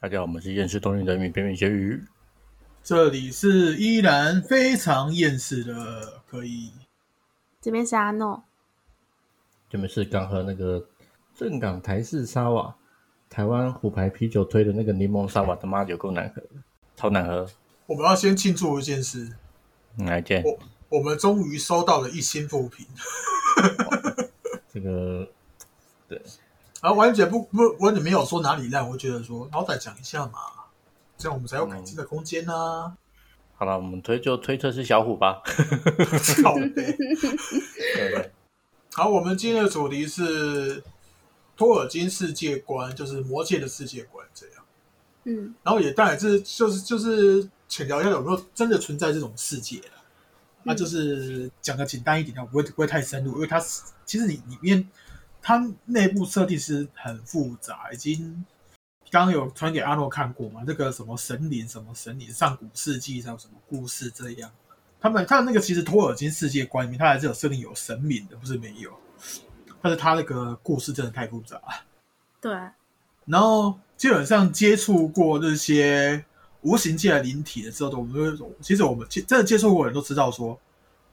大家好，我们是厌世动物的米边边咸鱼。这里是依然非常厌世的，可以。这边是阿诺，这边是刚喝那个正港台式沙瓦，台湾虎牌啤酒推的那个柠檬沙瓦，他妈有够难喝，超难喝。我们要先庆祝一件事，哪一件？我我们终于收到了一星负评。这个对，然后完全不不，完全没有说哪里烂，我觉得说好歹讲一下嘛，这样我们才有改进的空间呢、好了，我们推就推测是小虎吧。靠背对对，好，我们今天的主题是托尔金世界观，就是魔界的世界观这样。嗯。然后也当然是就是就是浅聊一下有没有真的存在这种世界啦那、就是讲的简单一点的，不会不会太深入，因为它是其实你里面它内部设定是很复杂，已经刚刚有传给阿诺看过嘛，那个什么神灵什么神灵上古世纪上有什么故事这样，他们他那个其实托尔金世界观里面，他还是有设定有神明的，不是没有，但是他那个故事真的太复杂了。对，然后基本上接触过这些无形界的灵体的之后，我们就会其实我们接真的接触过的人都知道说，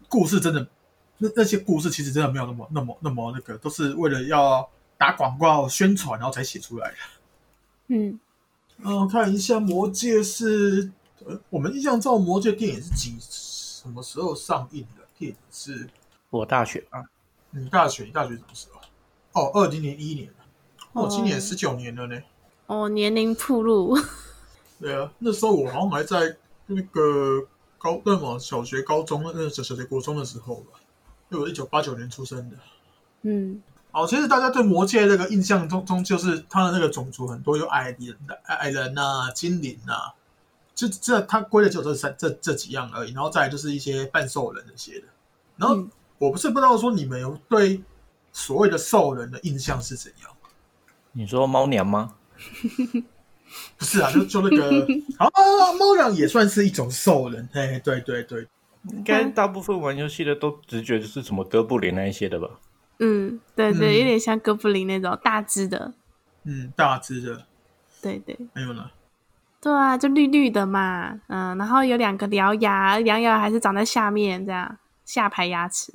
故事真的那那些故事其实真的没有那么那么那么那个，都是为了要打广告宣传，然后才写出来的。嗯，嗯，看一下《魔戒》是，呃，我们印象中《魔戒》电影是几什么时候上映的？电影是我大学啊，你大学，你大学什么时候？哦，二零零一年。哦，今年哦十九年了呢。哦，年龄铺路，对啊，那时候我好像还在那个高那么小学、高中那个小小学、国中的时候吧，因为我一九八九年出生的。嗯哦，其实大家对魔界那个印象中中就是他的那个种族很多，有矮人、矮人呐、精灵呐、就这他归的就这三这这几样而已，然后再来就是一些半兽人那些的。然后嗯我不是不知道说你们有对所谓的兽人的印象是怎样？你说猫娘吗？不是啊，就就那个 啊，猫娘也算是一种兽人，嘿，对对对，应该大部分玩游戏的都直觉就是什么哥布林那一些的吧？嗯，对嗯。对，有点像哥布林那种大只的，嗯，大只的，对对。还有呢，对啊，就绿绿的嘛，嗯，然后有两个獠牙，獠牙还是长在下面，这样下排牙齿，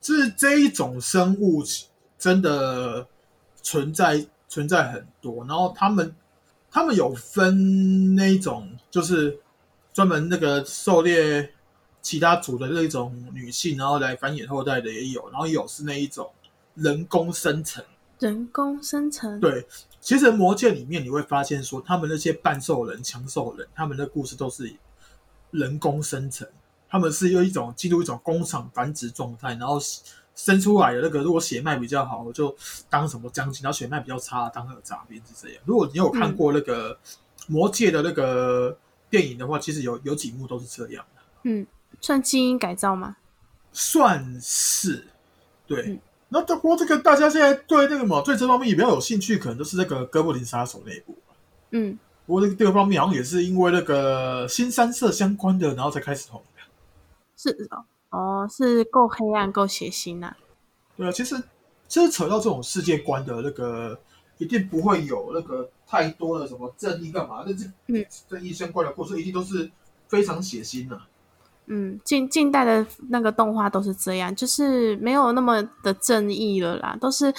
就是这一种生物真的存在存在很多，然后他们他们有分那一种，就是专门那个狩猎其他族的那一种女性，然后来繁衍后代的也有，然后有是那一种人工生成。人工生成，对，其实魔界里面你会发现说，他们那些半兽人、强兽人，他们的故事都是人工生成，他们是用一种进入一种工厂繁殖状态，然后生出来的那个，如果血脉比较好，我就当什么将军；然后血脉比较差，当那个杂兵是这样。如果你有看过那个魔界的那个电影的话，其实有有几幕都是这样的，嗯，算基因改造吗？算是对。嗯那不过这个大家现在对那个嘛，对这方面也比较有兴趣，可能就是那个哥布林杀手那一部。嗯，不过这个这个方面好像也是因为那个新三色相关的，然后才开始红的。是哦，哦，是够黑暗、够血腥呐、对啊，其实其实扯到这种世界观的那个，一定不会有那个太多的什么正义干嘛，那这嗯正义相关的故事一定都是非常血腥的、嗯，近近代的那个动画都是这样，就是没有那么的正义了啦，都是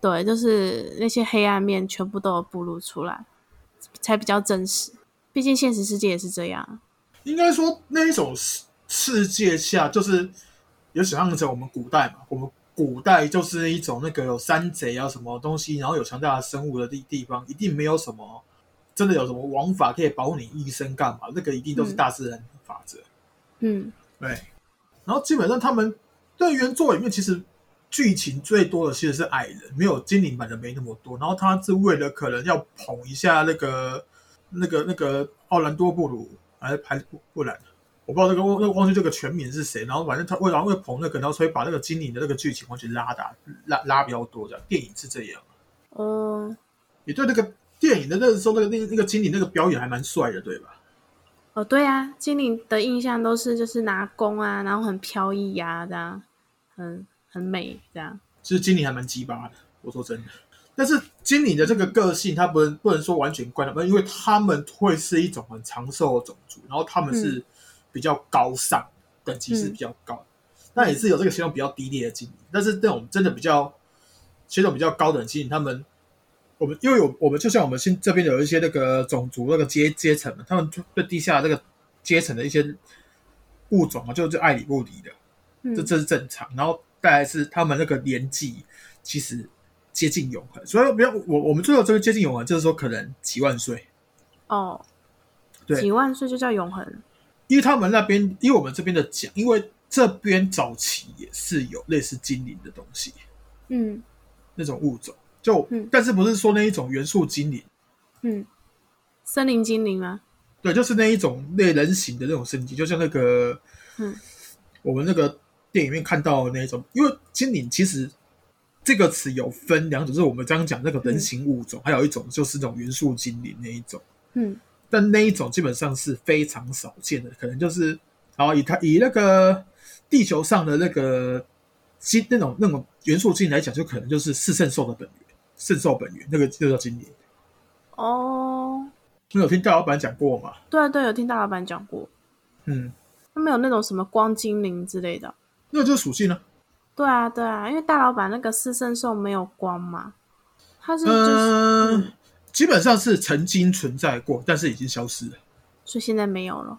对，就是那些黑暗面全部都有暴露出来，才比较真实。毕竟现实世界也是这样。应该说那一种世世界下，就是有想象着我们古代嘛，我们古代就是一种那个有山贼啊什么东西，然后有强大的生物的地地方，一定没有什么真的有什么王法可以保护你一生干嘛？那个一定都是大自然法则。嗯对，然后基本上他们在原作里面，其实剧情最多的其实是矮人，没有精灵版的没那么多。然后他是为了可能要捧一下那个那个那个奥兰多布鲁，还还不不然，我不知道这个忘那个忘记这个全名是谁。然后反正他为然后为捧那个，然后所以把那个精灵的那个剧情完全拉大拉拉比较多，这样电影是这样。嗯，你对那个电影的那个时候那个那个那个精灵那个表演还蛮帅的，对吧？哦，对啊，精灵的印象都是就是拿弓啊，然后很飘逸呀、这样很很美这样。其实精灵还蛮鸡巴的，我说真的。但是精灵的这个个性，它不能不能说完全怪他们，因为他们会是一种很长寿的种族，然后他们是比较高尚，等级是比较高，那也是有这个血统比较低劣的精灵，但是那种真的比较血统比较高等精灵，他们我们因为有我们就像我们现这边有一些那个种族那个阶阶层嘛，他们对地下这个阶层的一些物种啊，就就爱理不理的，嗯。这这是正常。然后再来是他们那个年纪其实接近永恒，所以不要我我们最后这个接近永恒，就是说可能几万岁，哦，对。几万岁就叫永恒。因为他们那边，因为我们这边的讲，因为这边早期也是有类似精灵的东西，嗯。那种物种，就、嗯。但是不是说那一种元素精灵，嗯，森林精灵吗？对，就是那一种类人形的那种身体，就像那个嗯。我们那个电影里面看到的那一种，因为精灵其实这个词有分两种，就是我们刚刚讲那个人形物种，还有一种就是那种元素精灵那一种。嗯。但那一种基本上是非常少见的，可能就是，然后以它以那个地球上的那个精那种那种元素精灵来讲，就可能就是四圣兽的本源，圣兽本源那个就叫精灵。哦，你有听大老板讲过吗？对啊对，有听大老板讲过，嗯，他们有那种什么光精灵之类的。那个就是属性呢、对啊对啊，因为大老板那个四圣兽没有光嘛，他是就是，嗯、基本上是曾经存在过，但是已经消失了，所以现在没有了。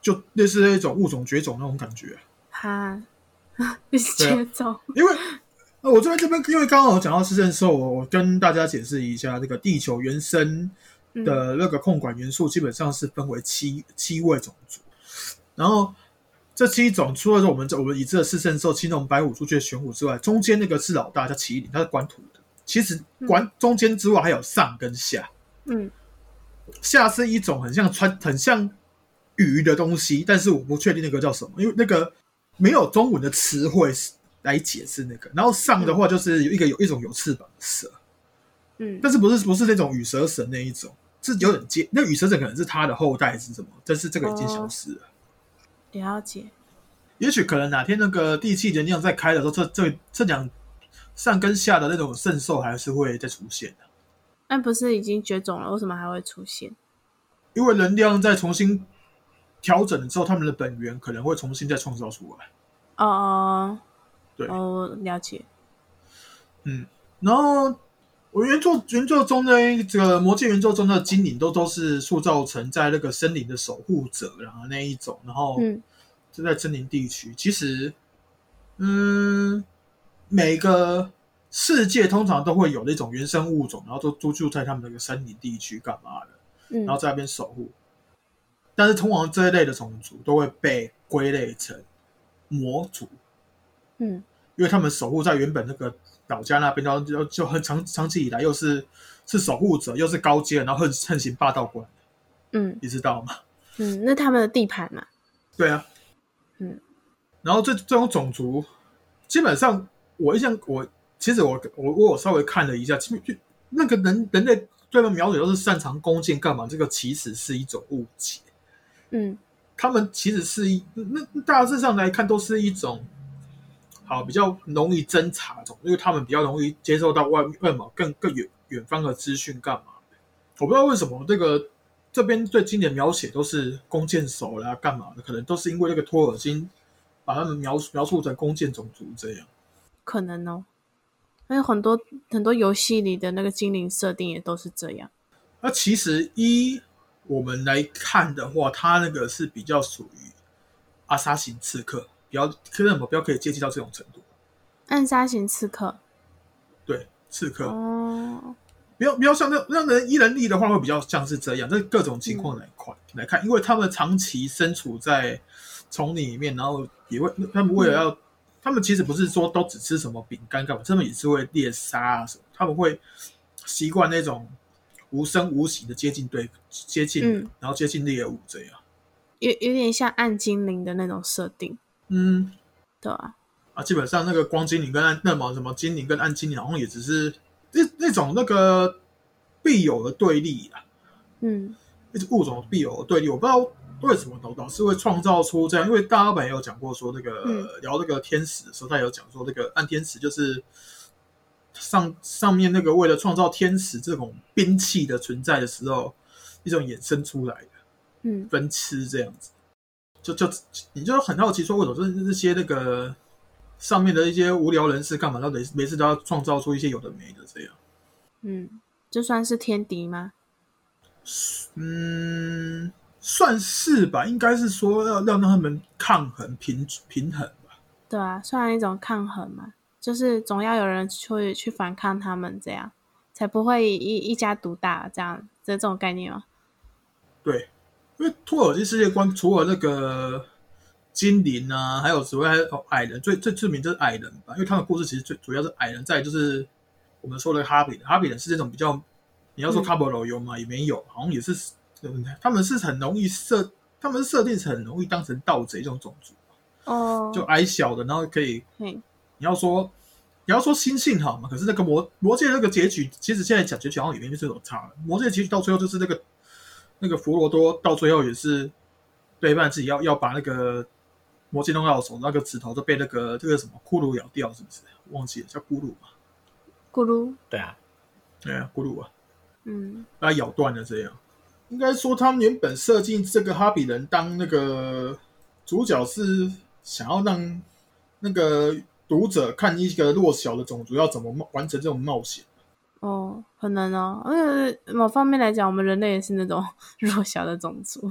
就类似那种物种绝种那种感觉。哈，被接走。因为呃我这边这边，因为刚刚有讲到四圣兽，我我跟大家解释一下，这个地球原生的那个控管元素基本上是分为七七位种族，然后这七种除了说我们我们已知的四圣兽、青龙、白虎、朱雀、玄武之外，中间那个是老大叫麒麟，它是管土的。其实管中间之外还有上跟下，嗯。下是一种很像穿很像鱼的东西，但是我不确定那个叫什么，因为那个没有中文的词汇来解释那个。然后上的话就是有一个有一种有翅膀的蛇，嗯但是不是不是那种羽蛇神那一种，是有点接那羽蛇神可能是他的后代是什么，但是这个已经消失了。了解。也许可能哪天那个地气能量再开的时候，这这这两上跟下的那种圣兽还是会再出现的，那不是已经绝种了，为什么还会出现？因为能量在重新调整了之后，他们的本源可能会重新再创造出来。哦哦对哦，了解。嗯，然后我原作原作中的这个魔界原作中的精灵都都是塑造成在那个森林的守护者，然后那一种，然后嗯就在森林地区。其实，嗯，每个世界通常都会有那种原生物种，然后都都住在他们那个森林地区干嘛的，嗯然后在那边守护。但是通常这一类的种族都会被归类成魔族，嗯因为他们守护在原本那个老家那边，然后就就很长长期以来又是是守护者，又是高阶，然后横横行霸道过来，嗯你知道吗？嗯，那他们的地盘嘛。对啊，嗯，然后这这种种族，基本上我印象我其实我我我有稍微看了一下，其实就那个人人类对他们描写都是擅长弓箭干嘛，这个其实是一种误解。嗯他们其实是一那那大致上来看都是一种好比较容易侦查种，因为他们比较容易接受到外外嘛更更远远方的资讯干嘛的。我不知道为什么这个这边最经典描写都是弓箭手啦干嘛的，可能都是因为那个托尔金把他们描描述成弓箭种族这样。可能哦。还有很多很多游戏里的那个精灵设定也都是这样。那其实一我们来看的话，他那个是比较属于阿萨型刺客，比较可能目标可以接近到这种程度。暗杀型刺客。对，刺客，哦，不要不要像那那人一人力的话，会比较像是这样。这各种情况来看、来看，因为他们长期身处在丛林里面，然后也会他们为了要，他们其实不是说都只吃什么饼干干嘛，他们也是会猎杀啊什么，他们会习惯那种无声无息的接近对接近，嗯然后接近猎物这样。有有点像暗精灵的那种设定，嗯，对啊，啊，基本上那个光精灵跟暗那么什么精灵跟暗精灵，好像也只是那那种那个必有的对立啊。嗯。一种物种必有的对立，我不知道为什么老老是会创造出这样，因为大老板也有讲过说，那个、嗯。聊那个天使的时候，他有讲说，那个暗天使就是上上面那个为了创造天使这种兵器的存在的时候，一种衍生出来的嗯。分吃这样子，就就你就很好奇说，为什么这这些那个上面的一些无聊人士干嘛，到底每次都要创造出一些有的没的这样？嗯，就算是天敌吗？嗯，算是吧，应该是说要让他们抗衡平平衡吧。对啊，算一种抗衡嘛，就是总要有人去去反抗他们，这样才不会一一家独大这样这这种概念吗？对，因为托尔金世界观除了那个精灵啊，还有所谓还有矮人，最最著名就是矮人吧，因为他们故事其实最主要是矮人，在就是我们说的哈比人，哈比人是这种比较，你要说嗯卡波罗有吗？也没有，好像也是，嗯他们是很容易设，他们设定是很容易当成盗贼这种种族，哦，就矮小的，然后可以嘿，你要说你要说心性好嘛，可是那个魔魔界那个结局，其实现在讲结局好像里面就是有差了。魔界结局到最后就是那个那个佛罗多到最后也是背叛自己要要把那个魔界弄到手，那个指头都被那个这个什么骷髅咬掉，是不是？忘记了叫咕噜嘛？咕噜，对啊，对啊，咕噜啊，嗯把它咬断了这样。应该说他们原本设计这个哈比人当那个主角是想要让那个读者看一个弱小的种族要怎么冒完成这种冒险。哦，很难哦，因为某方面来讲，我们人类也是那种 弱小的种族，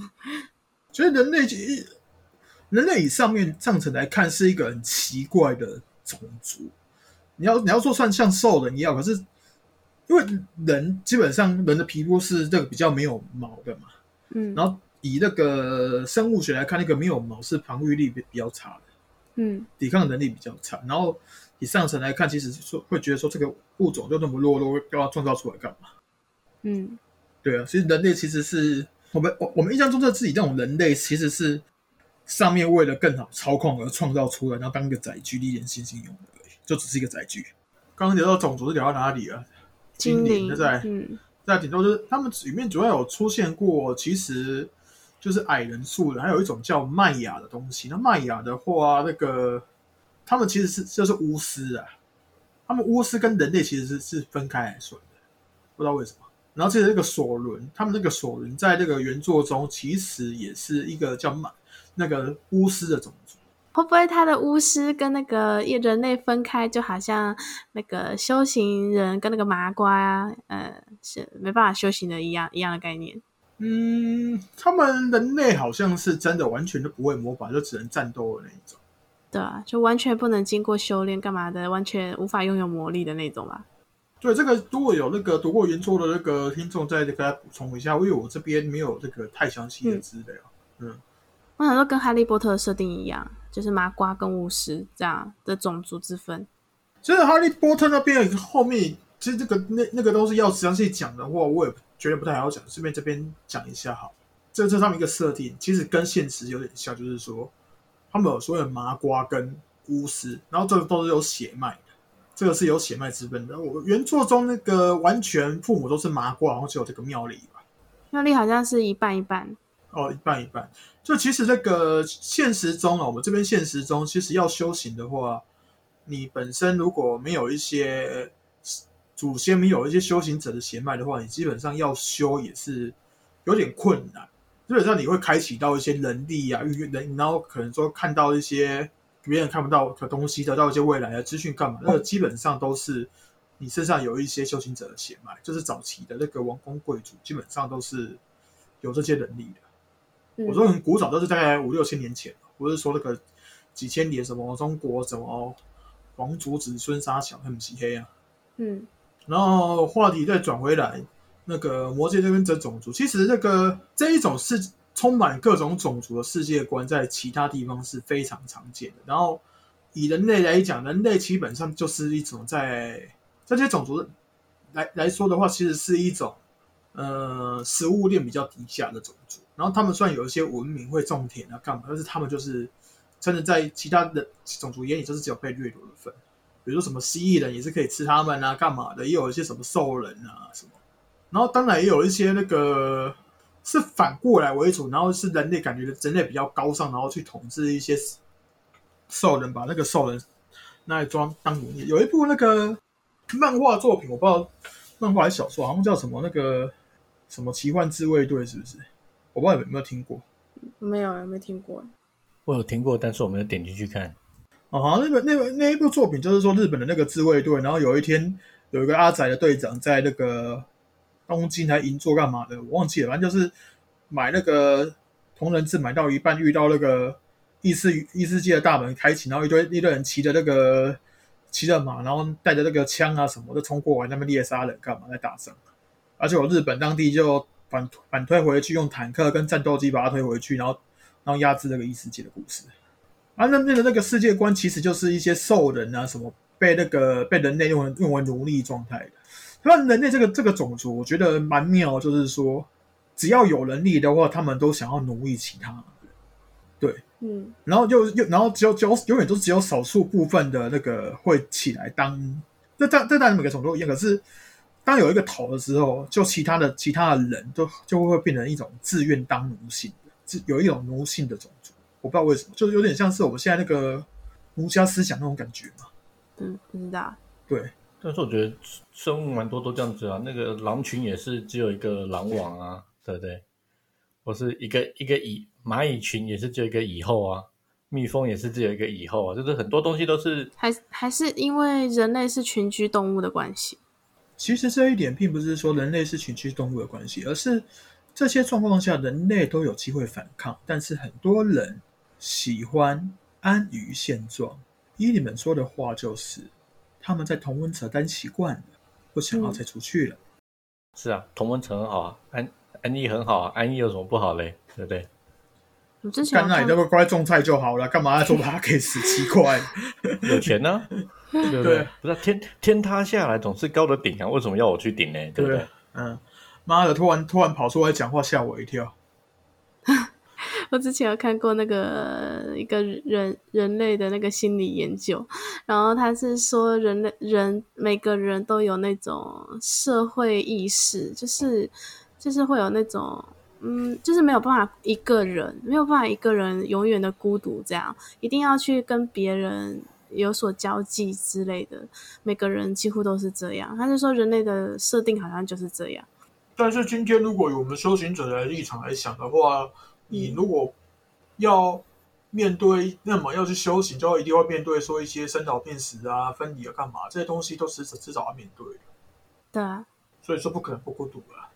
所以人类一人类以上面上层来看是一个很奇怪的种族。你要你要说算像兽人一样，可是因为人基本上人的皮肤是这个比较没有毛的嘛，嗯。然后以那个生物学来看，那个没有毛是防御力比比较差的，嗯。抵抗能力比较差。然后以上层来看，其实说会觉得说这个物种就那么弱弱，要创造出来干嘛？嗯对啊，其实人类其实是我们我我们印象中的自己这种人类，其实是上面为了更好操控而创造出来，然后当一个载具历练猩猩用的而已，就只是一个载具。刚刚聊到种族是聊到哪里啊？精灵那在嗯在顶多就是他们里面主要有出现过，其实就是矮人数的，还有一种叫麦雅的东西。那麦雅的话，那个他们其实是就是巫师啊，他们巫师跟人类其实是是分开来算的，不知道为什么。然后其实那个索伦，他们那个索伦在这个原作中其实也是一个叫满那个巫师的种族。会不会他的巫师跟那个人类分开，就好像那个修行人跟那个麻瓜啊，呃，是没办法修行的一样一样的概念？嗯，他们人类好像是真的完全都不会魔法，就只能战斗的那一种。对啊，就完全不能经过修炼干嘛的，完全无法拥有魔力的那种吧？对这个，如果有那个读过原作的那个听众，再给大家补充一下，因为我这边没有这个太详细的资料。嗯，我想说跟哈利波特的设定一样，就是麻瓜跟巫师这样的种族之分。其实哈利波特那边后面，其实这个那那个东西要详细讲的话，我也觉得不太好讲，顺便这边讲一下好。这这上面一个设定，其实跟现实有点像，就是说他们有所谓的麻瓜跟巫师，然后这个都是有血脉的，这个是有血脉之分的。我原作中那个完全父母都是麻瓜，然后只有这个妙丽吧。妙丽好像是一半一半，哦，一半一半。就其实这个现实中啊，我们这边现实中，其实要修行的话，你本身如果没有一些祖先没有一些修行者的血脉的话，你基本上要修也是有点困难。基本上你会开启到一些能力啊，预人，然后可能说看到一些别人看不到的东西，得到一些未来的资讯干嘛？那个基本上都是你身上有一些修行者的血脉，就是早期的那个王公贵族，基本上都是有这些能力的。嗯我说很古早，都是大概五六千年前，不是说那个几千年什么中国什么皇族子孙杀小很漆黑啊。嗯然后话题再转回来，那个魔界这边的种族，其实那个这一种是充满各种种族的世界观，在其他地方是非常常见的。然后以人类来讲，人类基本上就是一种在这些种族来来说的话，其实是一种呃食物链比较低下的种族。然后他们虽然有一些文明会种田啊干嘛，但是他们就是真的在其他的种族眼里，就是只有被掠夺的份。比如说什么蜥蜴人也是可以吃他们啊，干嘛的？也有一些什么兽人啊什么，然后当然也有一些那个是反过来为主，然后是人类感觉人类比较高尚，然后去统治一些兽人，把那个兽人拿来装当奴隶。有一部那个漫画作品，我不知道漫画还是小说，好像叫什么那个什么奇幻自卫队，是不是？我不知道有没有听过。没有，没听过。我有听过，但是我没有点进去看。哦，好像那个那个那一部作品就是说日本的那个自卫队，然后有一天有一个阿仔的队长在那个东京还银座干嘛的，我忘记了，反正就是买那个同人志买到一半，遇到那个异世异世界的大门开启，然后一堆一堆人骑着那个骑着马，然后带着那个枪啊什么的冲过来，那边猎杀人干嘛在打仗，而且我日本当地就反反推回去，用坦克跟战斗机把它推回去，然后然后压制那个异世界的故事。啊，那边的那个世界观其实就是一些兽人啊，什么被那个被人类用用为奴隶状态的。那人类这个这个种族，我觉得蛮妙，就是说只要有能力的话，他们都想要奴役其他人。对，嗯然后就又然后只有只有永远都只有少数部分的那个会起来当，这这这当然每个种族一样，可是当有一个头的时候，就其他的其他的人都就会变成一种自愿当奴性的，自有一种奴性的种族。我不知道为什么，就是有点像是我们现在那个儒家思想那种感觉嘛。嗯不知道。对，但是我觉得生物蛮多都这样子啊，那个狼群也是只有一个狼王啊，对不对？或是一个一个蚁蚂蚁群也是只有一个蚁后啊，蜜蜂也是只有一个蚁后啊，就是很多东西都是还还是因为人类是群居动物的关系。其实这一点并不是说人类是群居动物的关系，而是这些状况下人类都有机会反抗，但是很多人喜欢安于现状。依你们说的话，就是他们在同温层待习惯了，不想要再出去了。是啊，同温层很好啊，安安逸很好啊，安逸有什么不好嘞？对不对？我之前干那你那个乖种菜就好了，干嘛要做 p a 给十七块？有钱呢、对不对对？不是啊天天塌下来总是高的顶啊，为什么要我去顶呢？对不对？嗯，妈的，突然突然跑出来讲话，吓我一跳。我之前有看过那个一个人人类的那个心理研究，然后他是说人类人每个人都有那种社会意识，就是就是会有那种嗯，就是没有办法一个人没有办法一个人永远的孤独，这样一定要去跟别人有所交际之类的。每个人几乎都是这样，他是说人类的设定好像就是这样。但是今天如果以我们修行者的立场来想的话，你如果要面对，那么要去修行，就要一定会面对说一些生老病死啊、分离啊、干嘛这些东西，都迟迟早要面对的。对啊，所以说不可能不孤独啊。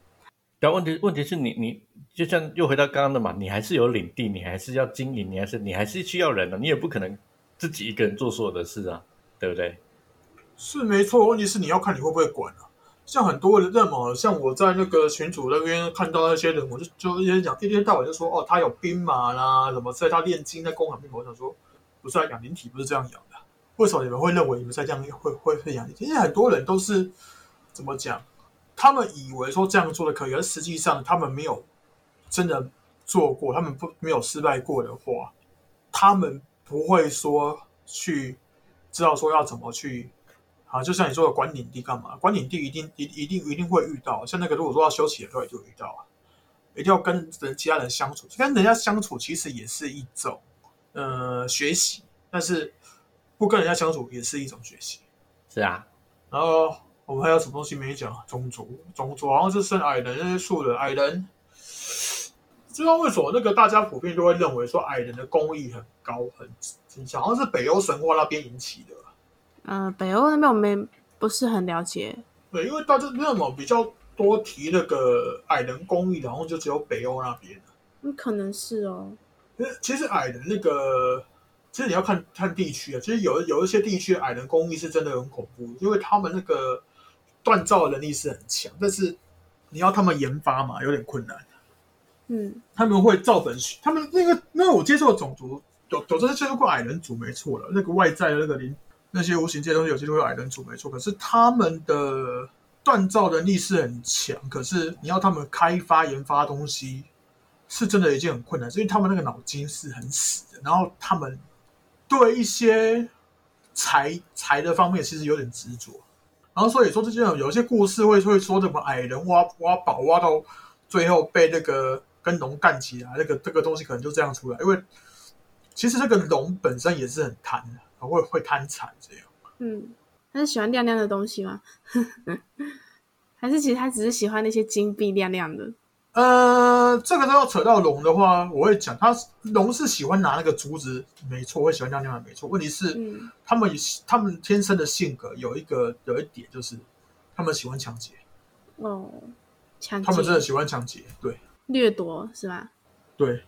但问题问题是你你就像又回到刚刚的嘛，你还是有领地，你还是要经营，你还是你还是需要人的，你也不可能自己一个人做所有的事啊，对不对？是没错，问题是你要看你会不会管啊。像很多人嘛，像我在那个群组那边看到那些人，我就就一天讲，一天到晚就说哦，他有兵马啦，什么在他炼金在攻航兵马。我想说，不是啊，养灵体不是这样养的。为什么你们会认为你们在这样会会会养灵体？因为很多人都是怎么讲，他们以为说这样做的可以，而实际上他们没有真的做过，他们不没有失败过的话，他们不会说去知道说要怎么去。啊，就像你说的管领地干嘛？管领地一定一一定一定会遇到，像那个如果说要修起来，都也就遇到啊，一定要跟人其他人相处，跟人家相处其实也是一种呃学习，但是不跟人家相处也是一种学习。是啊，然后我们还有什么东西没讲？种族，种族好像是剩矮人那些树人，矮人，不知道为什么那个大家普遍都会认为说矮人的工艺很高很很强，好像是北欧神话那边引起的。嗯、北欧那边我没不是很了解。对，因为大家那么比较多提那个矮人公寓，然后就只有北欧那边。嗯，可能是哦。其实矮人那个，其实你要看看地区啊。其实有有一些地区的矮人公寓是真的很恐怖，因为他们那个锻造能力是很强，但是你要他们研发嘛，有点困难。嗯他们会造本宣，他们那个那我接触的种族有有真的接触过矮人族，没错了。那个外在的那个灵那些无形界东西有些就会矮人族，没错。可是他们的锻造能力是很强，可是你要他们开发研发东西，是真的一件很困难，因为他们那个脑筋是很死的，然后他们对一些财财的方面其实有点执着。然后所以说，这种有些故事会会说什么矮人挖挖宝挖到最后被那个跟龙干起来，那个这个东西可能就这样出来，因为其实这个龙本身也是很贪的，会会贪财这样。嗯他是喜欢亮亮的东西吗？还是其实他只是喜欢那些金币亮亮的？呃，这个都要扯到龙的话，我会讲，他龙是喜欢拿那个竹子，没错，会喜欢亮亮的，没错。问题是，嗯，他们他们天生的性格有一个有一点就是，他们喜欢抢劫，哦，抢他们真的、喜欢抢劫，对掠夺是吧？对，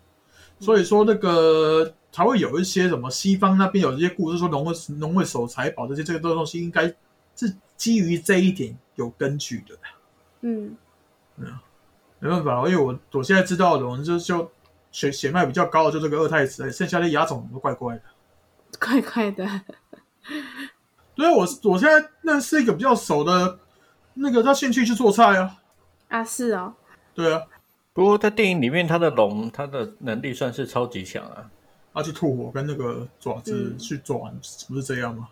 所以说那个才会有一些什么西方那边有一些故事说龙会龙会守财宝这些这个东西，应该是基于这一点有根据的。嗯，没办法，因为我我现在知道的龙就就血血脉比较高的就这个二太子，剩下的亚种都怪怪的。怪怪的。对啊，我我现在认识一个比较熟的，那个他兴趣去做菜啊。啊，是哦，对啊，不过在电影里面，他的龙，他的能力算是超级强啊。他去吐火跟那个爪子嗯去抓，不是这样吗？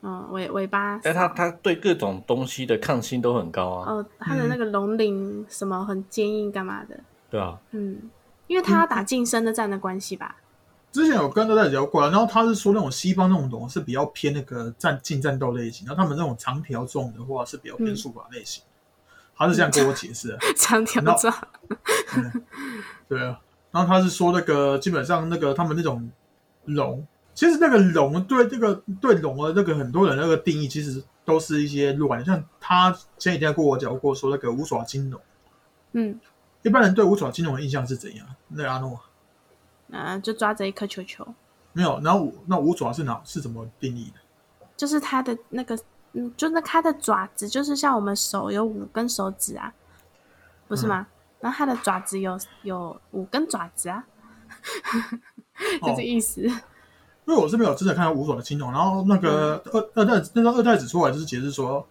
嗯，尾尾巴但他少他对各种东西的抗性都很高啊，哦，他的那个龙鳞什么很坚硬，干嘛的？对啊，嗯，因为他要打近身的战的关系吧？之前有跟大家聊过啊，然后他是说那种西方那种龙是比较偏那个战近战斗类型，然后他们那种长条状的话是比较偏嗯术法类型。他是这样跟我解释的，长条状，对啊。然后他是说那个基本上那个他们那种龙，其实那个龙对这个对龙的那个很多人那个定义其实都是一些乱，像他前几天跟我讲过说那个五爪金龙，嗯，一般人对五爪金龙的印象是怎样？那个阿诺啊，就抓着一颗球球，没有，然后那五爪是哪是怎么定义的？就是它的那个，嗯，就那它的爪子，就是像我们手有五根手指啊，不是吗？然后它的爪子有有五根爪子啊，就哦这意思。因为我是没有真的看到五爪的青龙，然后那个二二代那个二太子出来就是解释说，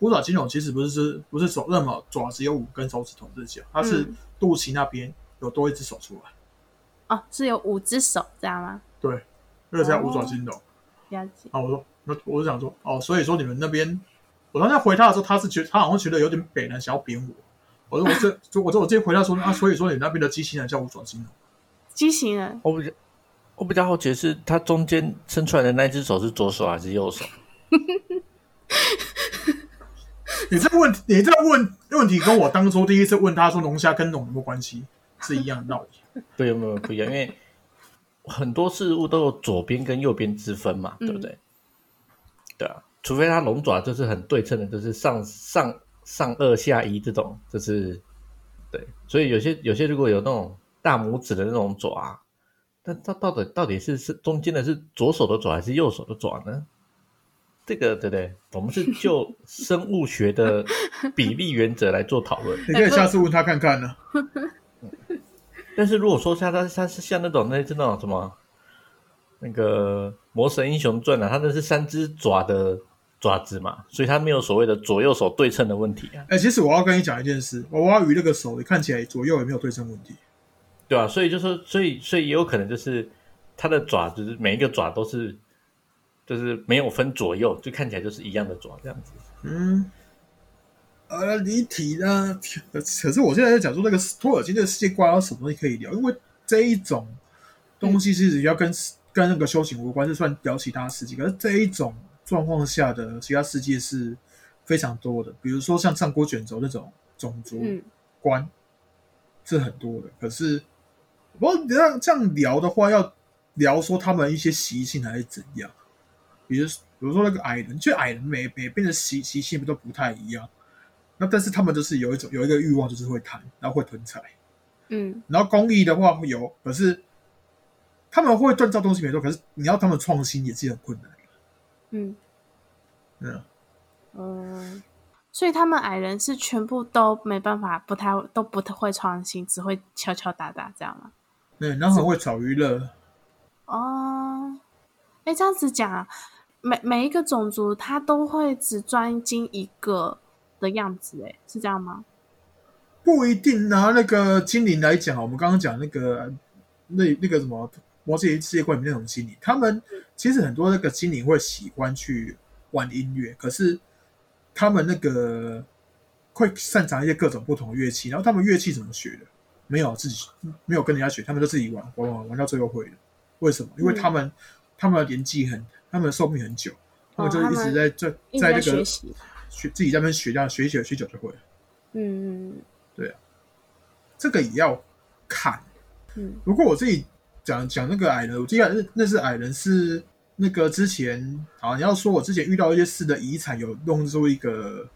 五爪金龙其实不是是不是手那么爪子有五根手指头这些，它是嗯肚脐那边有多一只手出来，哦，是有五只手，这样吗？对，那个叫五爪金龙。了解。啊，我说那我就想说，哦，所以说你们那边，我当时回他的时候，他是觉他好像觉得有点北人想要扁我。我说我这就我这我直接回答说啊，所以说你那边的机器人叫五爪金龙。畸形人我比较我比较好奇的是，它中间伸出来的那只手是左手还是右手？你这个问题，你这个问问题跟我当初第一次问他说龙虾跟龙有没有关系是一样的道理。对，有没有不一样？因为很多事物都有左边跟右边之分嘛，对不对？对啊，除非它龙爪就是很对称的，就是上上上二下一这种，就是对。所以有些有些如果有那种大拇指的那种爪啊，但它到底到底是是中间的是左手的爪还是右手的爪呢？这个对不对？我们是就生物学的比例原则来做讨论。你可以下次问他看看呢。但是如果说像他他是像那种那是那种什么那个《魔神英雄传》啊，他那是三只爪的爪子嘛，所以它没有所谓的左右手对称的问题啊，哎、其实我要跟你讲一件事，娃娃鱼那个手看起来左右也没有对称问题。对啊、所以就说，所以所以也有可能就是它的爪，就是每一个爪都是就是没有分左右，就看起来就是一样的爪这样子。嗯，呃，离题呢。可是我现在在讲说那个托尔金这个世界观有什么东西可以聊，因为这一种东西其实要跟、跟那个修行无关，是算聊其他事情。可是这一种状况下的其他世界是非常多的，比如说像上锅卷轴那种种族嗯，是很多的。可是，不过这样这样聊的话，要聊说他们一些习性还是怎样。比如，比如说那个矮人，就矮人每每边的习习性不都不太一样。那但是他们就是有一种有一个欲望，就是会贪，然后会囤财。嗯，然后工艺的话会有，可是他们会锻造东西没错，可是你要他们创新也是很困难。嗯，嗯，嗯，所以他们矮人是全部都没办法，不太都不太会创新，只会敲敲打打这样吗？对，然后很会炒娱乐。哦，哎，这样子讲啊，每每一个种族他都会只专精一个的样子，哎，是这样吗？不一定拿那个精灵来讲，我们刚刚讲那个那那个什么魔界世界观里面那种精灵，他们其实很多那个精灵会喜欢去玩音乐，可是他们那个会擅长一些各种不同的乐器，然后他们乐器怎么学的？没有自己没有跟人家学，他们就自己玩玩玩玩到最后会的。为什么？因为他们、他们的年纪很，他们的寿命很久，他他们就一直在在哦在在那个学自己在那边学，这样学一学学久就会了。嗯对啊这个也要看。嗯不过我自己讲讲那个矮人，我记得那那是矮人是那个之前啊，你要说我之前遇到一些事的遗产，有弄出一个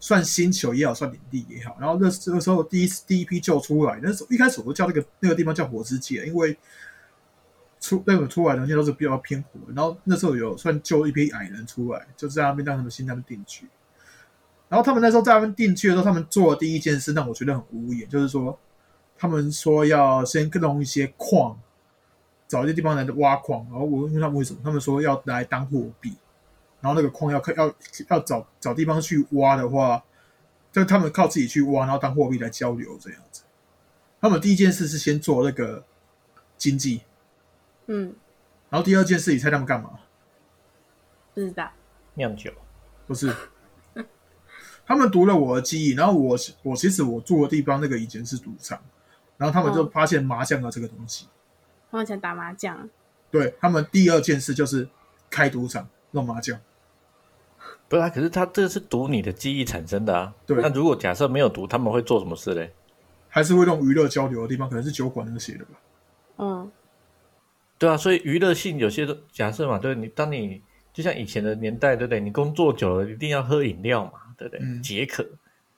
算星球也好，算领地也好。然后那这个时候第一第一批救出来，那时候一开始我都叫那个那个地方叫火之界，因为出那个出来的东西都是比较偏火。然后那时候有算救一批矮人出来，就在那边让他们先他们定居。然后他们那时候在那边定居的时候，他们做的第一件事让我觉得很无言，就是说他们说要先弄一些矿，找一些地方来挖矿。然后我问他们为什么，他们说要来当货币。然后那个矿要要要找找地方去挖的话，就他们靠自己去挖，然后当货币来交流这样子。他们第一件事是先做那个经济，嗯，然后第二件事你猜他们干嘛？不知道。酿酒，不是，他们读了我的记忆，然后我我其实我住的地方那个以前是赌场，然后他们就哦发现麻将的这个东西，他们想打麻将，对他们第二件事就是开赌场弄麻将，不是啊？可是他这个是赌你的记忆产生的啊。对那如果假设没有赌，他们会做什么事嘞？还是会弄娱乐交流的地方，可能是酒馆那些的吧。嗯对啊，所以娱乐性有些都假设嘛，对你当你就像以前的年代，对不对？你工作久了一定要喝饮料嘛，对不对？嗯解渴、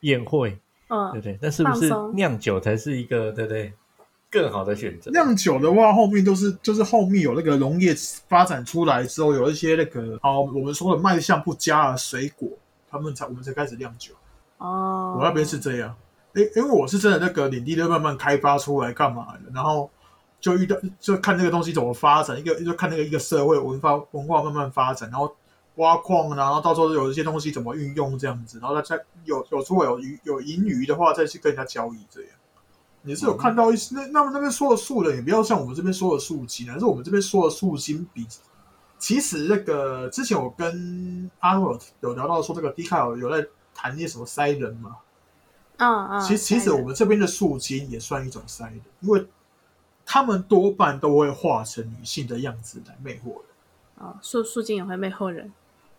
宴会，对不嗯，对？那是不是酿酒才是一个对不对更好的选择？酿酒的话，后面都是就是后面有那个农业发展出来之后，有一些那个好我们说的卖相不佳的水果，他们才我们才开始酿酒。哦，我那边是这样，哎，因为我是真的那个领地都慢慢开发出来干嘛的，然后就遇到就看那个东西怎么发展，一个就看那个一个社会文化文化慢慢发展，然后挖矿啊，然后到时候有一些东西怎么运用这样子，然后再再有有如果有余有盈余的话，再去跟人家交易这样。你是有看到一些那那么那边说的树人，也不要像我们这边说的树精，但是我们这边说的树精比其实那个之前我跟阿诺有聊到说，这个迪卡有有在谈一些什么塞人嘛，嗯嗯，其实其实我们这边的树精也算一种塞人，因为他们多半都会化成女性的样子来魅惑人。哦，树树精也会魅惑人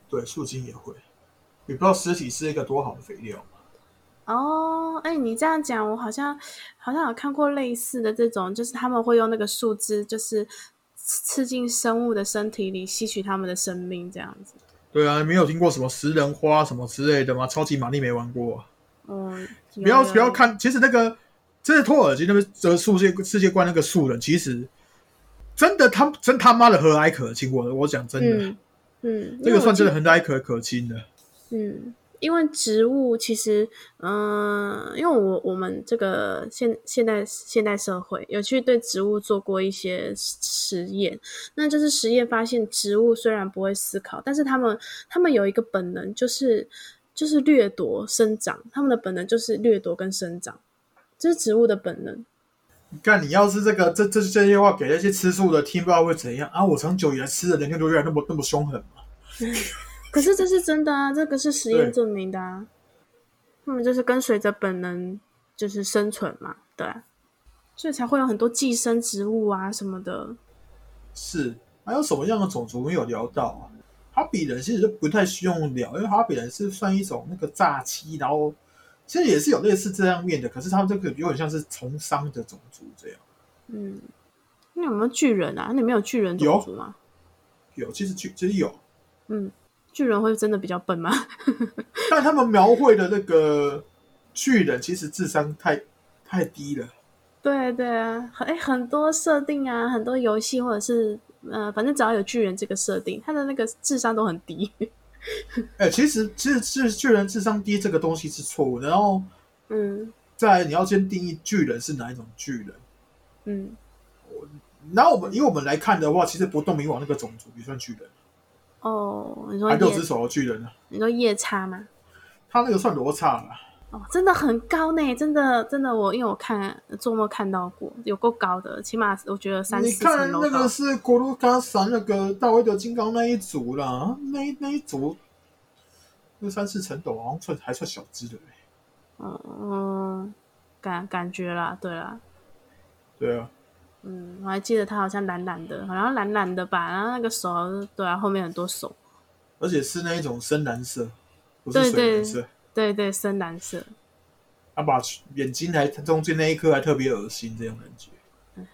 对，树精也会。也不知道尸体是一个多好的肥料吗？哦。哎，你这样讲，我好像好像有看过类似的这种，就是他们会用那个树枝，就是刺进生物的身体里，吸取他们的生命，这样子。对啊，没有听过什么食人花什么之类的吗？超级玛丽没玩过、啊。嗯，不要不要看，其实那个这是托尔金那边的世界世界观那个树人，其实真的他真他妈的和蔼可亲，我我讲真的，嗯嗯，这个算真的的。很蔼可可亲的。嗯，因为植物其实，嗯、因为我我们这个现现代现代社会有去对植物做过一些实验，那就是实验发现，植物虽然不会思考，但是他们他们有一个本能，就是就是掠夺生长，他们的本能就是掠夺跟生长，这是植物的本能。你看，你要是这个这这这些话给那些吃素的听，不知道会怎样啊？我长久以来吃的人就越来那么那么凶狠嘛。可是这是真的啊，这个是实验对证明的啊。他们就是跟随着本能，就是生存嘛，对啊、所以才会有很多寄生植物啊什么的。是，还有什么样的种族没有聊到啊？哈比人其实就不太需要聊，因为哈比人是算一种那个诈欺，然后其实也是有类似这样面的，可是他们这个有点像是从商的种族这样。嗯，那有没有巨人啊？那里面有巨人种族吗？有，其实其实有，嗯，巨人会真的比较笨吗？但他们描绘的那个巨人其实智商太太低了。对对啊，很哎、很多设定啊，很多游戏或者是呃，反正只要有巨人这个设定，他的那个智商都很低。哎、其实其实是巨人智商低这个东西是错误的，然后嗯再来你要先定义巨人是哪一种巨人。嗯，然后我们以我们来看的话，其实不动明王那个种族也算巨人，哦，你说六只手的巨人呢，你说夜叉吗？他那个算罗刹了。哦，真的很高呢，真的真的我，因为我看做梦看到过，有够高的，起码我觉得三你四层楼高看那个。是国鲁嘎萨那个大卫的金刚那一组啦，那一那一组那三四层楼好像算还算小只的、欸，嗯，感感觉啦，对啦，对啊，嗯，我还记得他好像蓝蓝的，好像蓝蓝的吧，然后那个手，对啊，后面很多手，而且是那一种深蓝色，不是水对对蓝色。对对，深蓝色，他把眼睛还中间那一颗还特别恶心，这种感觉。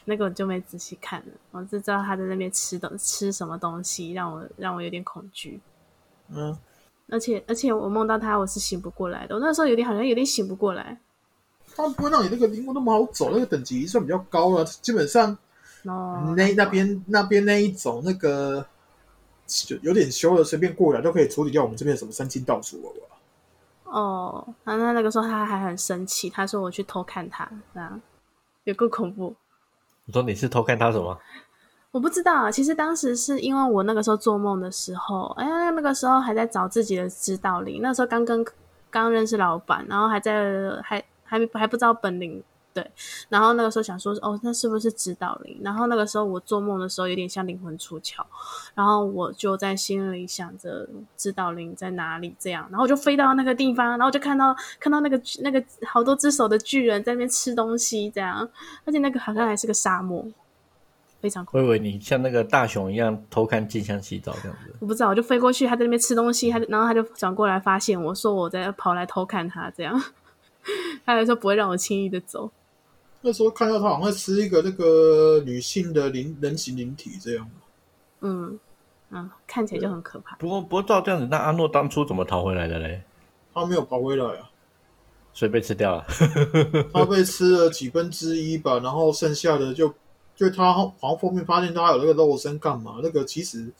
那个我就没仔细看了，我只知道他在那边吃东吃什么东西，让我让我有点恐惧。嗯，而且而且我梦到他，我是醒不过来的。我那时候有点好像有点醒不过来。他不会让你那个灵魂那么好走，那个等级算比较高了。基本上哦，那那边那边那一种那个就有点修了，随便过来都可以处理掉我们这边什么三清道术了吧？哦，那那那个时候他还很生气，他说我去偷看他，这样有够恐怖。你说你是偷看他什么？我不知道啊，其实当时是因为我那个时候做梦的时候，哎呀，那个时候还在找自己的指导灵，那时候刚跟刚认识老板，然后还在还还还不知道本领，对，然后那个时候想说，哦，那是不是指导灵？然后那个时候我做梦的时候有点像灵魂出窍，然后我就在心里想着指导灵在哪里，这样，然后我就飞到那个地方，然后就看到看到那个那个好多只手的巨人在那边吃东西，这样，而且那个好像还是个沙漠，非常恐怖我以为你像那个大熊一样偷看静香洗澡这样子。我不知道，我就飞过去，他在那边吃东西，他就然后他就转过来发现我说我在跑来偷看他，这样，他还说不会让我轻易的走。那时候看到他好像会吃一个那个女性的灵人形灵体这样。嗯嗯，看起来就很可怕。不过不过照这样子，那阿诺当初怎么逃回来的嘞？他没有跑回来啊，所以被吃掉了。他被吃了几分之一吧，然后剩下的就就他好像后面发现他有那个肉身干嘛？那个其实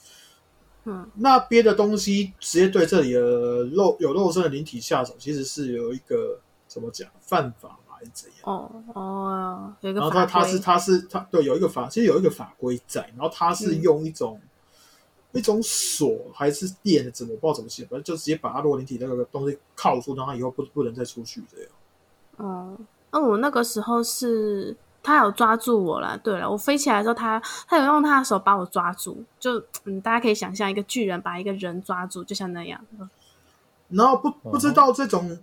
嗯那边的东西直接对这里的肉有肉身的灵体下手，其实是有一个怎么讲犯法吗？还是怎样？哦哦，有一个然后他他是他是他对有一个法，其实有一个法规在，然后他是嗯用一种、一种锁还是电的，怎么我不知道怎么写，反正就直接把他洛林体那个东西铐住，让他以后不不能再出去这样。哦，那我那个时候是他有抓住我了。对了，我飞起来的时候，他他有用他的手把我抓住，就嗯，大家可以想象一个巨人把一个人抓住，就像那样。然后不哦不知道这种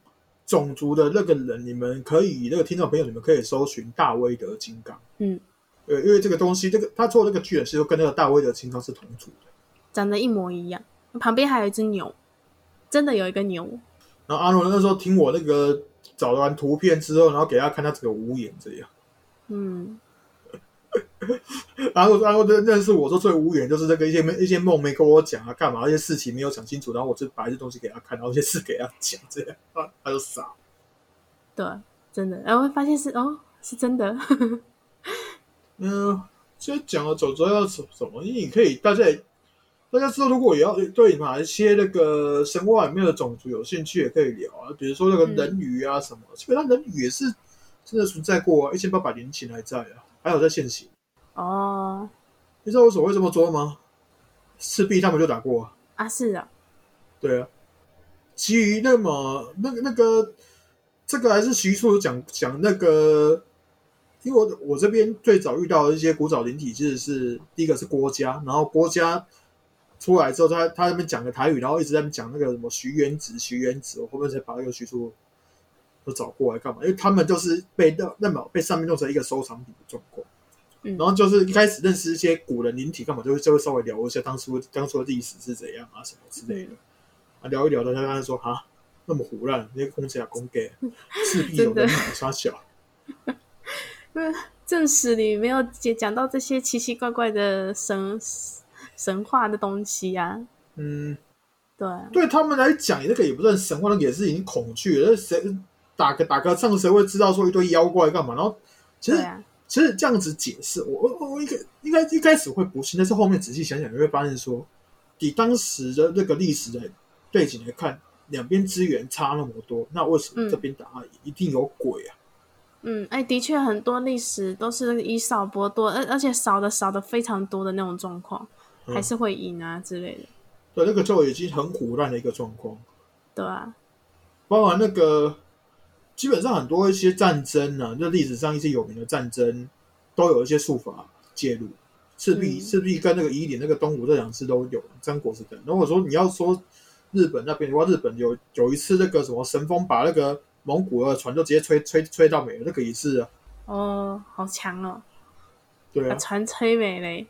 种族的那个人，你们可以那个听众朋友，你们可以搜寻大威德金刚。嗯，对，因为这个东西，这个他做的那个巨人，其实跟那个大威德金刚是同族的。长得一模一样，旁边还有一只牛，真的有一个牛。然后阿诺那时候听我那个找完图片之后，然后给他看他整个无眼这样。嗯，然后然后认认识我说最无言就是这个一些一些梦没跟我讲啊，干嘛一些事情没有讲清楚，然后我就把一些东西给他看，然后一些事给他讲，这样他 他就傻。对，真的，然后会发现是哦，是真的。嗯，现在讲了走主要什什么？因为你可以大家也大家知道，如果也要对哪一些那个神话里面的种族有兴趣，也可以聊啊，比如说那个人鱼啊什么，基本上人鱼也是真的存在过啊，一千八百年前还在啊，还有在现行。哦，你知道为什么会这么做吗？赤壁他们就打过、啊。啊是啊，对啊，其余那么那个那个这个还是徐庶讲讲那个，因为我我这边最早遇到的一些古早灵体，其实是第一个是郭嘉，然后郭嘉出来之后，他他那边讲的台语，然后一直在讲那个什么徐元直，徐元直，我后面才把那个徐庶都找过来干嘛？因为他们就是被那那么被上面弄成一个收藏品的状况。嗯，然后就是一开始认识一些古人灵体，干嘛就会就会稍微聊一下当初当初的历史是怎样啊，什么之类的。啊，聊一聊的，他他说啊，那么胡乱，那些公家公给势必有人傻小，正史里没有讲讲到这些奇奇怪怪的神神话的东西啊。嗯，对啊，对他们来讲，那个也不算神话，那个也是已经恐惧了。那谁打个打个仗，谁会知道说一堆妖怪干嘛？然后其实、啊，其实这样子解释，我我我应该应该一开始会不信，但是后面仔细想想，你会发现说，以当时的那个历史的背景来看，两边资源差那么多，那为什么嗯这边打一定有鬼啊？嗯，哎，的确很多历史都是以少博多，而而且少的少的非常多的那种状况，嗯还是会赢啊之类的，对，那个就已经很胡乱的一个状况。对啊，包含那个，基本上很多一些战争啊，就历史上一些有名的战争，都有一些术法介入。赤壁，嗯赤壁跟那个夷陵、那个东吴这两次都有，三国时代。如果说你要说日本那边的话，日本有有一次那个什么神风把那个蒙古的船就直接吹吹吹到没了，那个也是啊，哦，好强哦，对啊。把船吹没嘞，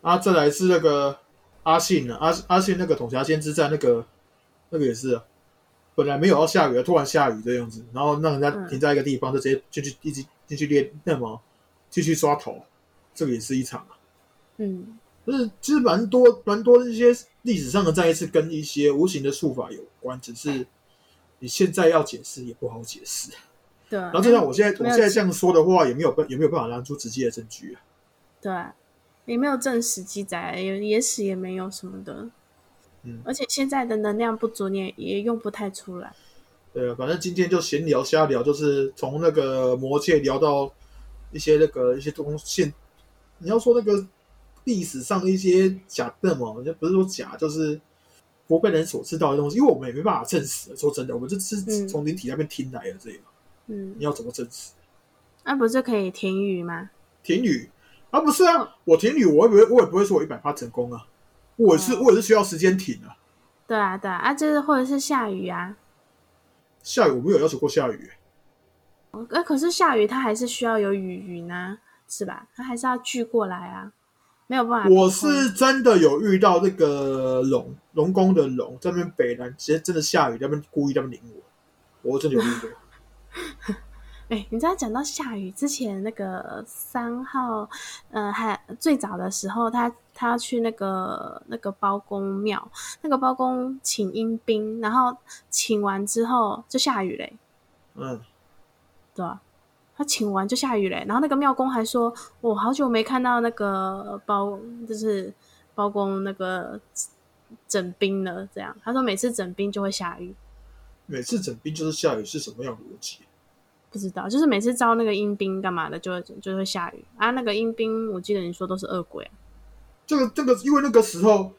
啊，再来是那个阿信啊，阿阿信那个统辖先知在那个那个也是啊，本来没有要下雨，突然下雨这样子，然后让人家嗯停在一个地方，就直接进去一直进去练那么继续刷头，这个也是一场啊。嗯就是其实蛮多蛮多一些历史上的战役是跟一些无形的术法有关，只是你现在要解释也不好解释。对，然后就像我现在我现在这样说的话，也没有办也没有办法拿出直接的证据啊。对，也没有正史记载，也野史也没有什么的。嗯而且现在的能量不足，你也也用不太出来。对啊，反正今天就闲聊瞎聊，就是从那个魔界聊到一些那个一些东西。你要说那个历史上的一些假的嘛，就不是说假，就是不被人所知道的东西，因为我们也没办法证实。说真的，我们这是嗯从灵体那边听来的，这个嗯，你要怎么证实？那、不是可以停语吗？停语啊，不是啊，我停语，我也不会，我也不会说我一百趴成功啊，我也是哦我也是需要时间停啊。对啊，对啊，啊，就是或者是下雨啊，下雨我没有要求过下雨，呃，可是下雨它还是需要有雨云啊，是吧？它还是要聚过来啊，没有办法。我是真的有遇到那个龙龙宫的龙在那边北南，直接真的下雨，在那边故意在那边淋我，我真的有遇过。哎、你知道讲到下雨之前，那个三号，呃，还最早的时候，他他去那个那个包公庙，那个包公请阴兵，然后请完之后就下雨嘞，嗯，对啊、他请完就下雨嘞，然后那个庙公还说，我好久没看到那个包，就是包公那个整兵了，这样，他说每次整兵就会下雨，每次整兵就是下雨是什么样的逻辑？不知道，就是每次招那个阴兵干嘛的，就会就会下雨啊。那个阴兵，我记得你说都是恶鬼啊。这个这个，因为那个时候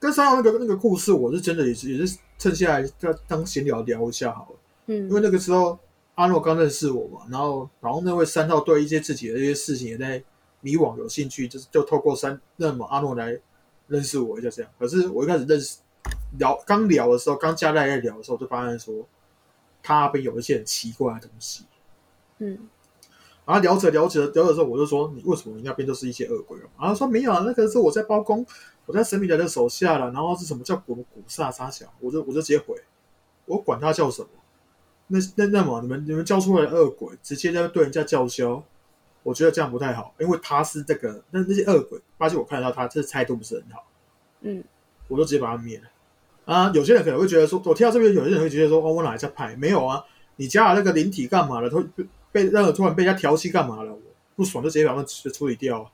跟三号那个那个故事，我是真的也是也是趁下来当当闲聊聊一下好了。嗯因为那个时候阿诺刚认识我嘛，然后然后那位三号对一些自己的一些事情也在迷惘有兴趣，就是就透过三那么阿诺来认识我一下这样。可是我一开始认识聊刚聊的时候，刚加在在聊的时候，就发现说他那边有一些很奇怪的东西。嗯然后聊着聊着聊着时候，我就说你为什么你那边都是一些恶鬼啊？然后他说没有啊，那个是我在包公，我在神明来的手下了。然后是什么叫古古萨沙小？我就我就直接回，我管他叫什么。那那那么你们你们教出来的恶鬼，直接在对人家叫嚣，我觉得这样不太好，因为他是这个那那些恶鬼，发现我看得到他，这态度不是很好，嗯我就直接把他灭了。啊，有些人可能会觉得说，我听到这边有些人会觉得说，哦，我哪来在派？没有啊，你加了那个灵体干嘛了？突被被那个突然被人家调戏干嘛了？我不爽就直接把他们处理掉啊。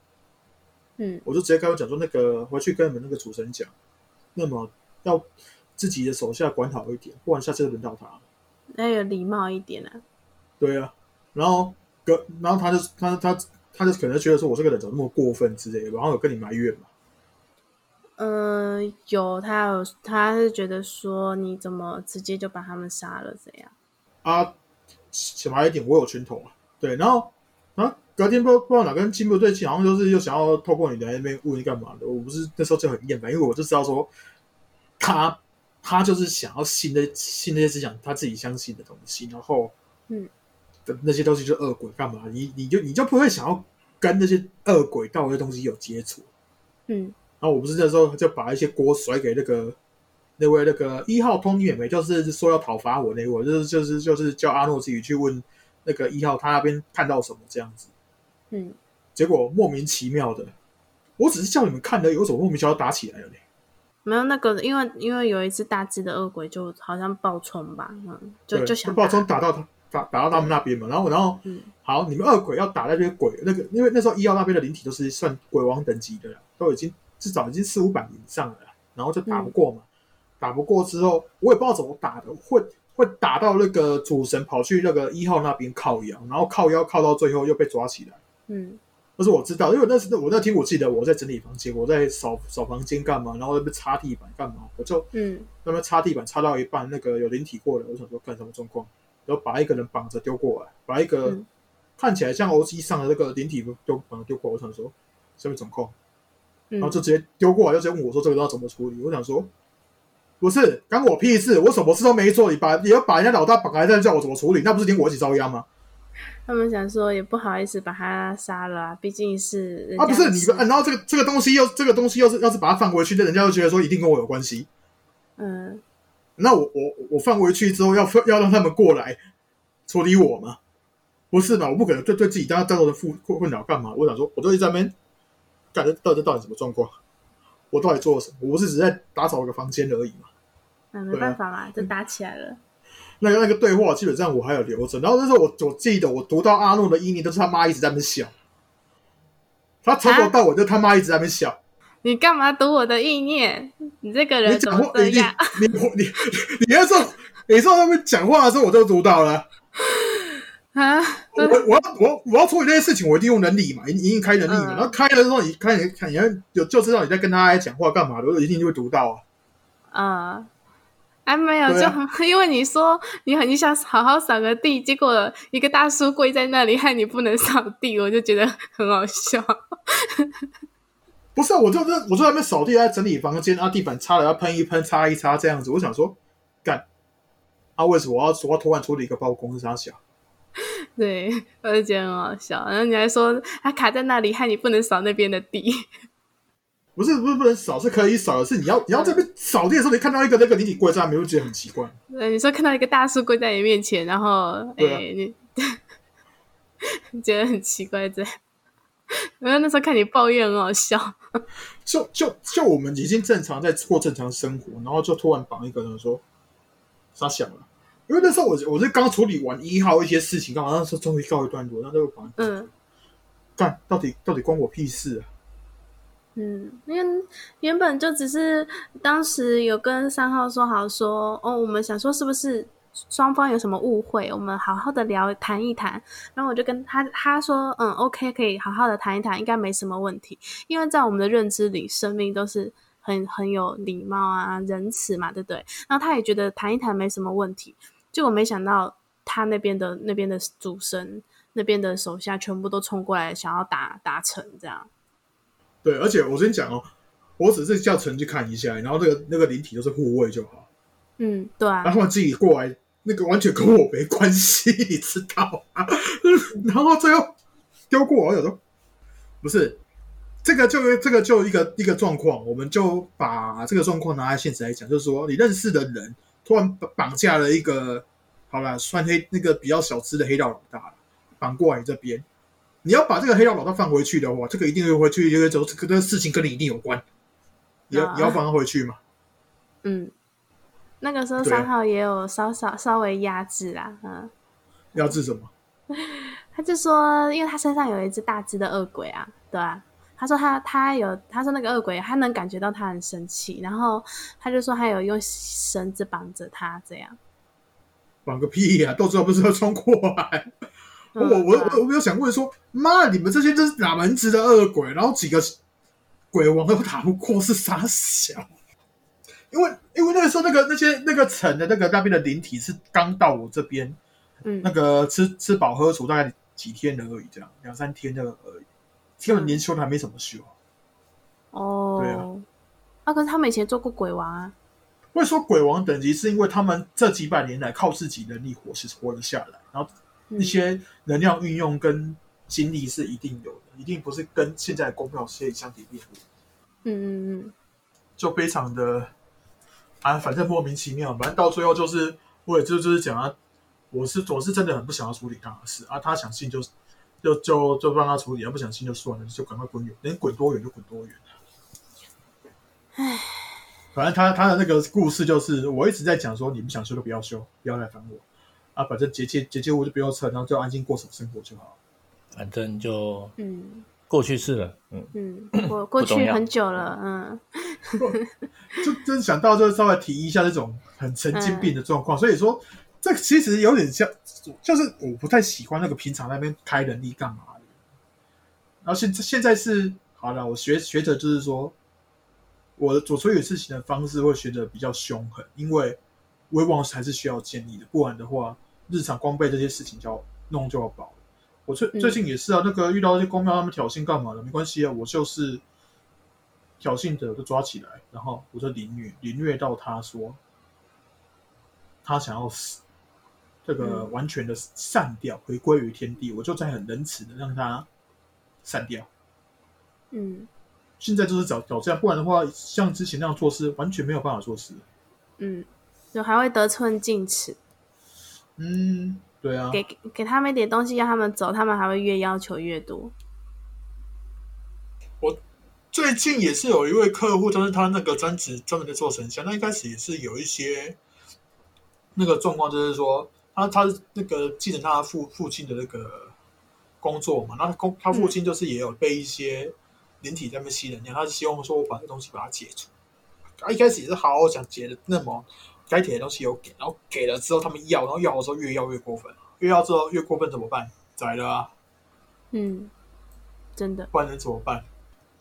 嗯我就直接跟他讲说，那个回去跟你们那个主持人讲，那么要自己的手下管好一点，不然下次就轮到他了。要有礼貌一点啊。对啊，然后跟然后他就他他他就可能觉得说我这个人怎么那么过分之类的，然后有跟你埋怨嘛。嗯、有他有他是觉得说你怎么直接就把他们杀了这样。啊，小白一点，我有拳头啊。对，然后然后隔天不知道不知道哪根筋不对劲，好像就是又想要透过你来那边问你干嘛的。我不是那时候就很厌烦，因为我就知道说他他就是想要信那信那些思想他自己相信的东西，然后嗯的那些东西就是恶鬼干嘛？你你就你就不会想要跟那些恶鬼道的东西有接触。嗯然后我不是那时候就把一些锅甩给那个那位那个一号通女美，就是说要讨伐我那位，就是就是就是叫阿诺自己去问那个一号他那边看到什么这样子。嗯，结果莫名其妙的，我只是叫你们看而已，为什么莫名其妙打起来了呢？没有那个，因为因为有一只大只的恶鬼，就好像爆冲吧，嗯，就就想爆冲打打到他打打到他们那边嘛，然后然后嗯好，你们恶鬼要打那边鬼那个，因为那时候一号那边的灵体都是算鬼王等级的了，都已经至少已经四五百以上了，然后就打不过嘛，打不过之后，我也不知道怎么打的，会会打到那个主神跑去那个一号那边靠腰，然后靠腰靠到最后又被抓起来。嗯。但是我知道，因为那时我那天我记得我在整理房间，我在扫扫房间干嘛，然后那边擦地板干嘛，我就嗯。那边擦地板擦到一半，那个有灵体过来，我想说干什么状况，然后把一个人绑着丢过来，把一个嗯。看起来像欧机上的那个灵体丢绑着丢过来，我想说什么状况，嗯，然后就直接丢过来，就直接问我说这个要怎么处理，我想说不是干我屁事，我什么事都没做，你把你要把人家老大绑来这叫我怎么处理，那不是连我一起遭殃吗？他们想说也不好意思把他杀了啊，毕竟是啊，不是家你，啊然后这个这个东西又这个东西又是要是把它放回去，那人家就觉得说一定跟我有关系。嗯那我我我放回去之后要要让他们过来处理我吗？不是吧？我不可能对对自己当当的负困扰干嘛？我想说，我都在那边感觉到底到底什么状况？我到底做了什么？我不是只是在打扫一个房间而已嘛？那没办法嘛，就打起来了。那个那个对话基本上我还有留着。然后那时候我我记得我读到阿诺的意念都是他妈一直在那边笑，他从头到尾就他妈一直在那边笑。你干嘛读我的意念？你这个你人怎么这样？你你你你那时候你说他们讲话的时候我就读到了。啊？我我要我我要处理这些事情，我一定用能力嘛，一一定开能力嘛。嗯然后开了之后，你开你看，你要有就知道你在跟他讲话干嘛的，我一定就会读到啊。嗯，还没有，就 因为你说你很你想好好扫个地，结果一个大叔跪在那里，害你不能扫地，我就觉得很好笑。不是啊，我就在我就在那边扫地，在整理房间，啊，地板擦了要喷一喷，擦一擦这样子。我想说，干，啊，为什么我要我要突然处理一个包公是啥小？对，我就觉得很好笑。然后你还说他卡在那里，害你不能扫那边的地。不是不是不能扫，是可以扫的，是你要你要这边扫地的时候，你看到一个那个你体跪在那边，会觉得很奇怪。对，你说看到一个大叔跪在你面前，然后哎、你你 觉得很奇怪这样。然后那时候看你抱怨很好笑，就就就我们已经正常在过正常生活，然后就突然绑一个人说傻想了，因为那时候我我是刚处理完一号一些事情，刚好那时候终于告一段落，那就绑嗯干到底到底关我屁事啊？嗯，因为原本就只是当时有跟三号说好说，哦，我们想说是不是双方有什么误会，我们好好的聊谈一谈。然后我就跟他他说，嗯，OK，可以好好的谈一谈，应该没什么问题。因为在我们的认知里，生命都是很很有礼貌啊、仁慈嘛，对不对？然后他也觉得谈一谈没什么问题。结果没想到他那边的那边的主神那边的手下全部都冲过来，想要打打成这样。对，而且我先讲哦，我只是叫陈去看一下，然后那个那个灵体都是护卫就好，嗯，对啊然，后自己过来，那个完全跟我没关系，你知道吗？然后最后丢过我，我有说不是。这个就这个就一个一个状况，我们就把这个状况拿来现实来讲，就是说你认识的人突然绑绑架了一个，好了，算黑那个比较小资的黑道老大，绑过来这边，你要把这个黑道老大放回去的话，这个一定会回去，因为这个这个事情跟你一定有关，你要、啊。你要放他回去嘛？嗯，那个时候三号也有稍稍稍微压制啦，嗯，压制什么？他就说，因为他身上有一只大只的恶鬼啊，对啊，他说他他有，他说那个恶鬼他能感觉到他很生气，然后他就说他有用绳子绑着他这样，绑个屁呀、到时候不是要冲过来？我嗯我我我没有想问说，妈，你们这些都是哪门子的恶鬼？然后几个鬼王都打不过，是傻小。因为因为那个时候那个那些那个城的那个那边的灵体是刚到我这边，嗯那个吃吃饱喝足大概几天而已，这样两三天的而已，根本连修都还没怎么修。哦，对啊。啊，可是他们以前做过鬼王啊，会说鬼王等级是因为他们这几百年来靠自己能力活是活了下来，然后嗯。一些能量运用跟精力是一定有的，一定不是跟现在的公庙可以相提并论，嗯嗯嗯，就非常的啊，反正莫名其妙，反正到最后就是我也就就是讲啊，我是我是真的很不想要处理他的事啊，他想信就就就就让他处理，他不想信就算了，就赶快滚远，能滚多远就滚多远。唉，反正他他的那个故事就是，我一直在讲说，你不想修就不要修，不要来烦我啊，反正结界结界物就不要撤，然后就安心过什么生活就好。反正就嗯过去式了。嗯，嗯，过过去很久了，嗯 就真想到就稍微提一下这种很神经病的状况，所以说这其实有点像，就是我不太喜欢那个平常那边开人力干嘛的。然后现现在是好了，我学学着就是说，我我处理事情的方式会学得比较凶狠，因为威望还是需要建立的，不然的话，日常光被这些事情就要弄就要饱了。我最嗯最近也是啊，那个遇到那些公庙他们挑衅干嘛的，没关系啊，我就是挑衅者就抓起来，然后我就凌虐，凌虐到他说他想要死，这个完全的散掉，回归于天地，我就在很仁慈的让它散掉。嗯现在就是找找这样，不然的话，像之前那样做事，完全没有办法做事。嗯，就还会得寸进尺，嗯，对啊，给给他们一点东西让他们走，他们还会越要求越多。我最近也是有一位客户，就是他那个专职专门在做神像，那一开始也是有一些那个状况，就是说他他那个继承他父父亲的那个工作嘛，那他公他父亲就是也有被一些灵体在那边吸能量，他是希望说我把这东西把它解除。他一开始也是好好想解的，那么该给的东西有给，然后给了之后他们要，然后要的时候越要越过分，越要之后越过分怎么办？宰了啊！嗯，真的，不然能怎么办？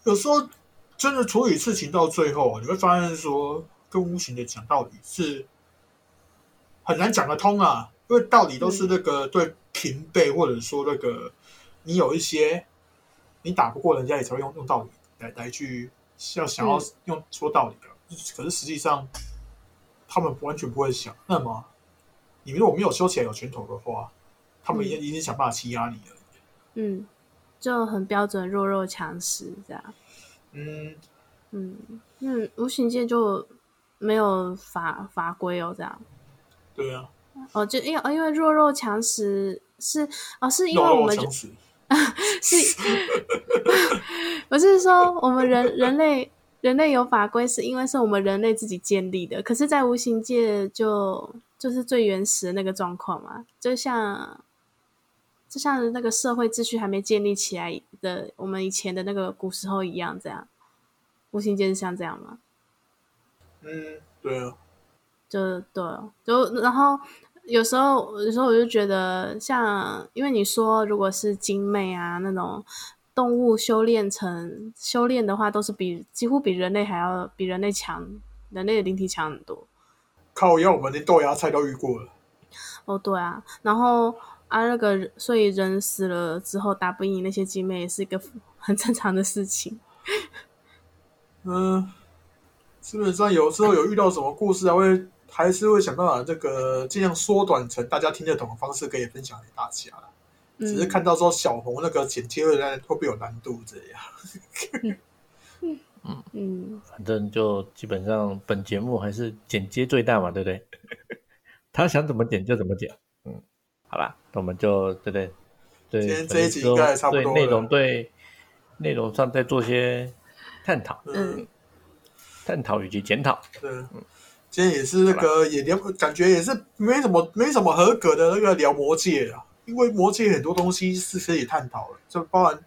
有时候真的处理事情到最后啊，你会发现说，跟无形的讲道理是很难讲得通啊，因为道理都是那个对平辈，或者说那个你有一些你打不过人家，也才会用用道理来来去要想要用说道理的。可是实际上，他们完全不会想。那么，你如果没有修起来有拳头的话，他们一定一定想办法欺压你了。嗯，就很标准弱肉强食这样。嗯，嗯嗯，无形界就没有法法规哦，这样对啊，哦，就因为哦因为弱肉强食是哦，是因为我们就。是，我是说我们人人类人类有法规，是因为是我们人类自己建立的。可是，在无形界就就是最原始的那个状况嘛，就像就像那个社会秩序还没建立起来的，我们以前的那个古时候一样，这样无形界是像这样吗？嗯，对啊，就对哦，就然后有时候有时候我就觉得像，因为你说如果是精魅啊那种动物修炼成修炼的话，都是比几乎比人类还要比人类强，人类的灵体强很多。靠腰我们连豆芽菜都遇过了。哦，对啊，然后啊那个，所以人死了之后打不赢那些精魅，也是一个很正常的事情。嗯，基本上有时候有遇到什么故事啊，会还是会想办法这个尽量缩短成大家听得懂的方式，可以分享给大家啦。只是嗯，看到说小红那个剪切会会不会有难度这样？嗯 嗯，反正就基本上本节目还是剪接最大嘛，对不对？他想怎么剪就怎么剪，嗯，好吧，那我们就对不对？对，今天这一集反正应该也差不多内容对内容上再做些探讨，嗯，探讨以及检讨。对。今天也是那个也聊，感觉也是没什么没什么合格的那个聊魔界啊，因为魔界很多东西是可以探讨的，就包含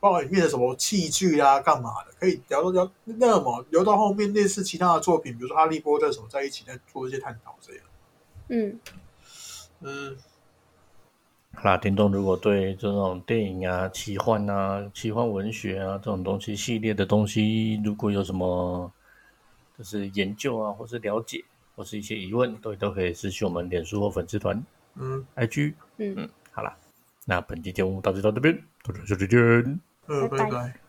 包含里面的什么器具啊，干嘛的，可以聊到聊那么聊到后面类似其他的作品，比如说哈利波特什么在一起在做一些探讨这样。嗯，嗯，好啦，听众如果对这种电影啊、奇幻啊、奇幻文学啊这种东西系列的东西，如果有什么就是研究啊，或是了解，或是一些疑问，都都可以私信我们脸书或粉丝团、嗯 IG。嗯，好啦，那本期节目到这到这边，大家下期见。呃，拜拜拜拜。